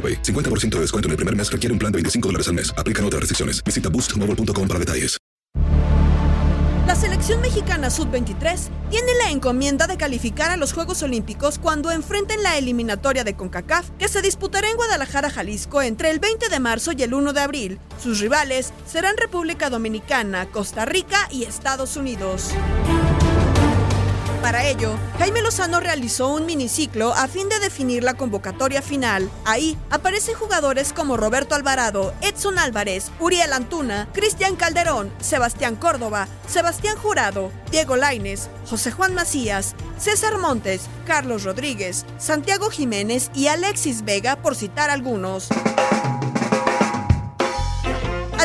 50% de descuento en el primer mes requiere un plan de 25 dólares al mes. Aplican otras restricciones. Visita boostmobile.com para detalles. La selección mexicana sub-23 tiene la encomienda de calificar a los Juegos Olímpicos cuando enfrenten la eliminatoria de CONCACAF que se disputará en Guadalajara, Jalisco entre el 20 de marzo y el 1 de abril. Sus rivales serán República Dominicana, Costa Rica y Estados Unidos. Para ello, Jaime Lozano realizó un miniciclo a fin de definir la convocatoria final. Ahí aparecen jugadores como Roberto Alvarado, Edson Álvarez, Uriel Antuna, Cristian Calderón, Sebastián Córdoba, Sebastián Jurado, Diego Laines, José Juan Macías, César Montes, Carlos Rodríguez, Santiago Jiménez y Alexis Vega, por citar algunos.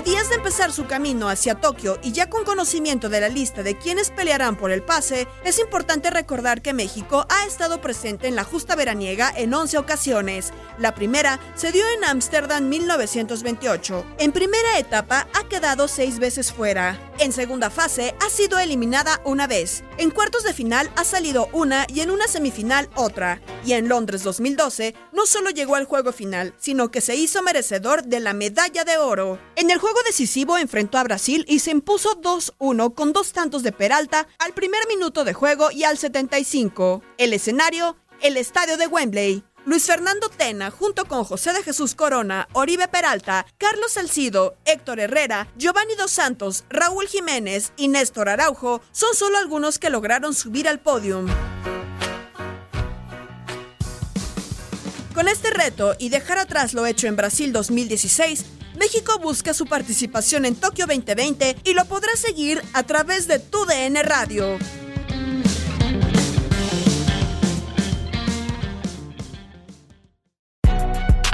A días de empezar su camino hacia Tokio y ya con conocimiento de la lista de quienes pelearán por el pase, es importante recordar que México ha estado presente en la justa veraniega en 11 ocasiones. La primera se dio en Ámsterdam 1928. En primera etapa ha quedado seis veces fuera. En segunda fase ha sido eliminada una vez. En cuartos de final ha salido una y en una semifinal otra. Y en Londres 2012 no solo llegó al juego final, sino que se hizo merecedor de la medalla de oro. En el juego decisivo enfrentó a Brasil y se impuso 2-1 con dos tantos de Peralta al primer minuto de juego y al 75. El escenario, el estadio de Wembley. Luis Fernando Tena, junto con José de Jesús Corona, Oribe Peralta, Carlos Salcido, Héctor Herrera, Giovanni Dos Santos, Raúl Jiménez y Néstor Araujo, son solo algunos que lograron subir al podium. Con este reto y dejar atrás lo hecho en Brasil 2016, México busca su participación en Tokio 2020 y lo podrá seguir a través de tu DN Radio.